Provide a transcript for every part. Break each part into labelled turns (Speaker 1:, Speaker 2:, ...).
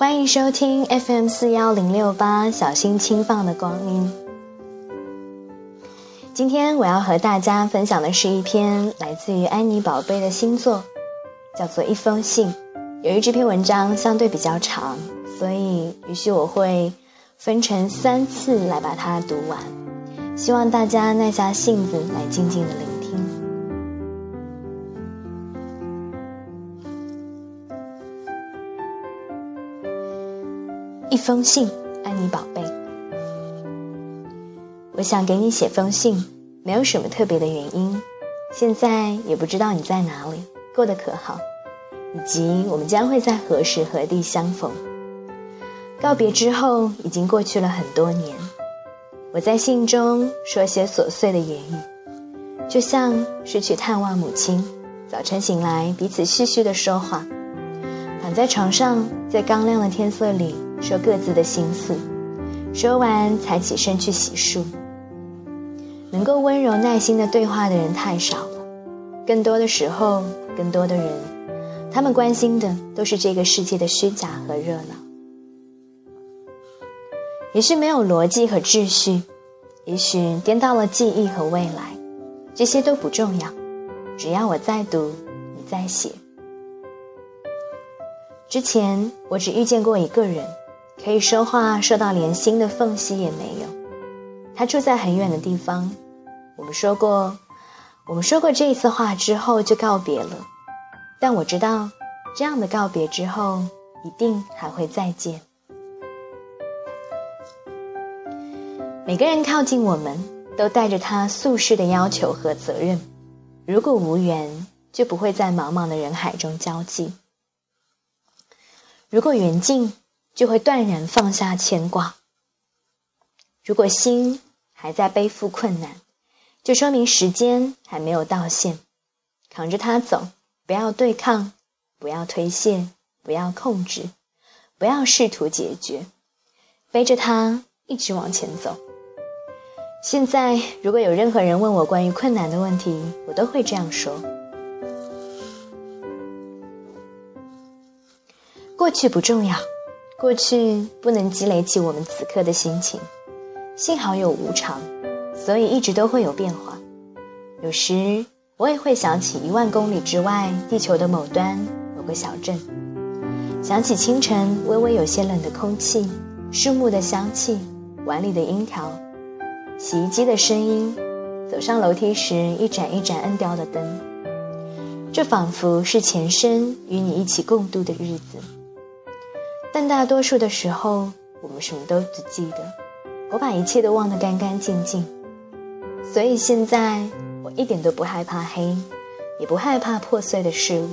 Speaker 1: 欢迎收听 FM 四幺零六八，小心轻放的光阴。今天我要和大家分享的是一篇来自于安妮宝贝的新作，叫做《一封信》。由于这篇文章相对比较长，所以于是我会分成三次来把它读完。希望大家耐下性子来静静的聆一封信，安妮宝贝。我想给你写封信，没有什么特别的原因。现在也不知道你在哪里，过得可好，以及我们将会在何时何地相逢。告别之后，已经过去了很多年。我在信中说些琐碎的言语，就像是去探望母亲。早晨醒来，彼此絮絮的说话，躺在床上，在刚亮的天色里说各自的心思，说完才起身去洗漱。能够温柔耐心的对话的人太少了，更多的时候，更多的人，他们关心的都是这个世界的虚假和热闹，也许没有逻辑和秩序，也许颠倒了记忆和未来，这些都不重要，只要我在读，你在写。之前我只遇见过一个人，可以说话说到连心的缝隙也没有。他住在很远的地方，我们说过，我们说过这一次话之后就告别了，但我知道，这样的告别之后一定还会再见。每个人靠近我们都带着他宿世的要求和责任，如果无缘，就不会在茫茫的人海中交际；如果缘尽，就会断然放下牵挂；如果心。还在背负困难，就说明时间还没有到线。扛着它走，不要对抗，不要推卸，不要控制，不要试图解决，背着它一直往前走。现在，如果有任何人问我关于困难的问题，我都会这样说：过去不重要，过去不能积累起我们此刻的心情。幸好有无常，所以一直都会有变化。有时我也会想起一万公里之外地球的某端某个小镇，想起清晨微微有些冷的空气，树木的香气，碗里的樱桃，洗衣机的声音，走上楼梯时一盏一盏摁掉的灯。这仿佛是前生与你一起共度的日子，但大多数的时候，我们什么都不记得。我把一切都忘得干干净净，所以现在我一点都不害怕黑，也不害怕破碎的事物，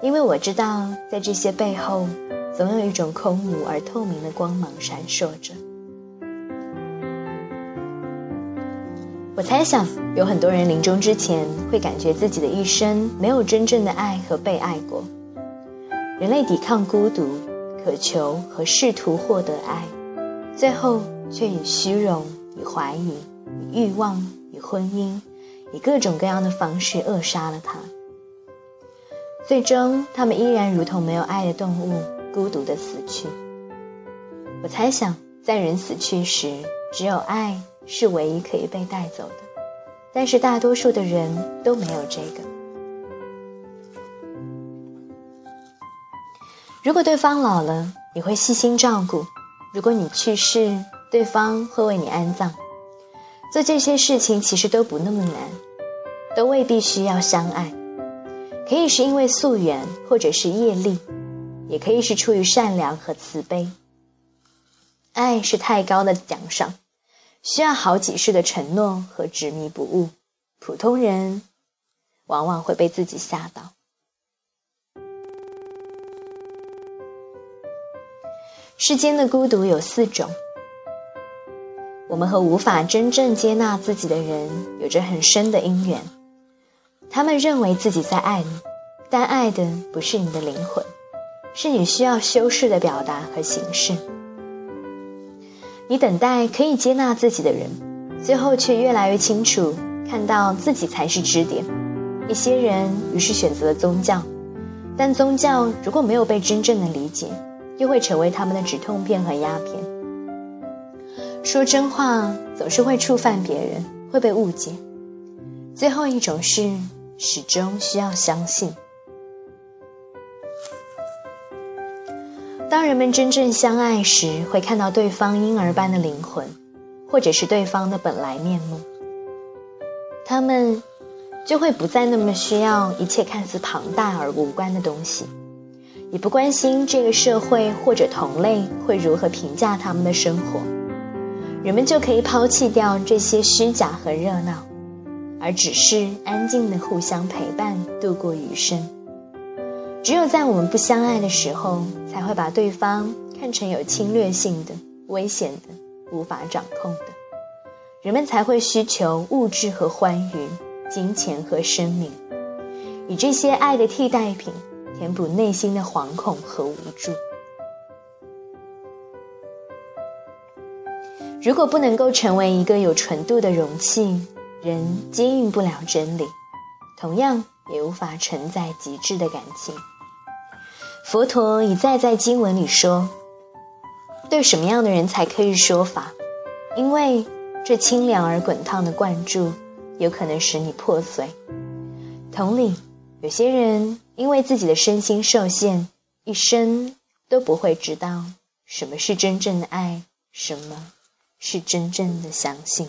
Speaker 1: 因为我知道，在这些背后，总有一种空无而透明的光芒闪烁着。我猜想，有很多人临终之前会感觉自己的一生没有真正的爱和被爱过。人类抵抗孤独，渴求和试图获得爱，最后。却以虚荣、以怀疑、以欲望、以婚姻、以各种各样的方式扼杀了他。最终，他们依然如同没有爱的动物，孤独的死去。我猜想，在人死去时，只有爱是唯一可以被带走的。但是，大多数的人都没有这个。如果对方老了，你会细心照顾；如果你去世，对方会为你安葬，做这些事情其实都不那么难，都未必需要相爱，可以是因为夙缘或者是业力，也可以是出于善良和慈悲。爱是太高的奖赏，需要好几世的承诺和执迷不悟，普通人往往会被自己吓到。世间的孤独有四种。我们和无法真正接纳自己的人有着很深的因缘。他们认为自己在爱你，但爱的不是你的灵魂，是你需要修饰的表达和形式。你等待可以接纳自己的人，最后却越来越清楚看到自己才是支点。一些人于是选择了宗教，但宗教如果没有被真正的理解，又会成为他们的止痛片和鸦片。说真话总是会触犯别人，会被误解。最后一种是始终需要相信。当人们真正相爱时，会看到对方婴儿般的灵魂，或者是对方的本来面目。他们就会不再那么需要一切看似庞大而无关的东西，也不关心这个社会或者同类会如何评价他们的生活。人们就可以抛弃掉这些虚假和热闹，而只是安静的互相陪伴度过余生。只有在我们不相爱的时候，才会把对方看成有侵略性的、危险的、无法掌控的。人们才会需求物质和欢愉，金钱和生命，以这些爱的替代品填补内心的惶恐和无助。如果不能够成为一个有纯度的容器，人接应不了真理，同样也无法承载极致的感情。佛陀一再在经文里说：“对什么样的人才可以说法？因为这清凉而滚烫的灌注，有可能使你破碎。同理，有些人因为自己的身心受限，一生都不会知道什么是真正的爱，什么是真正的相信。”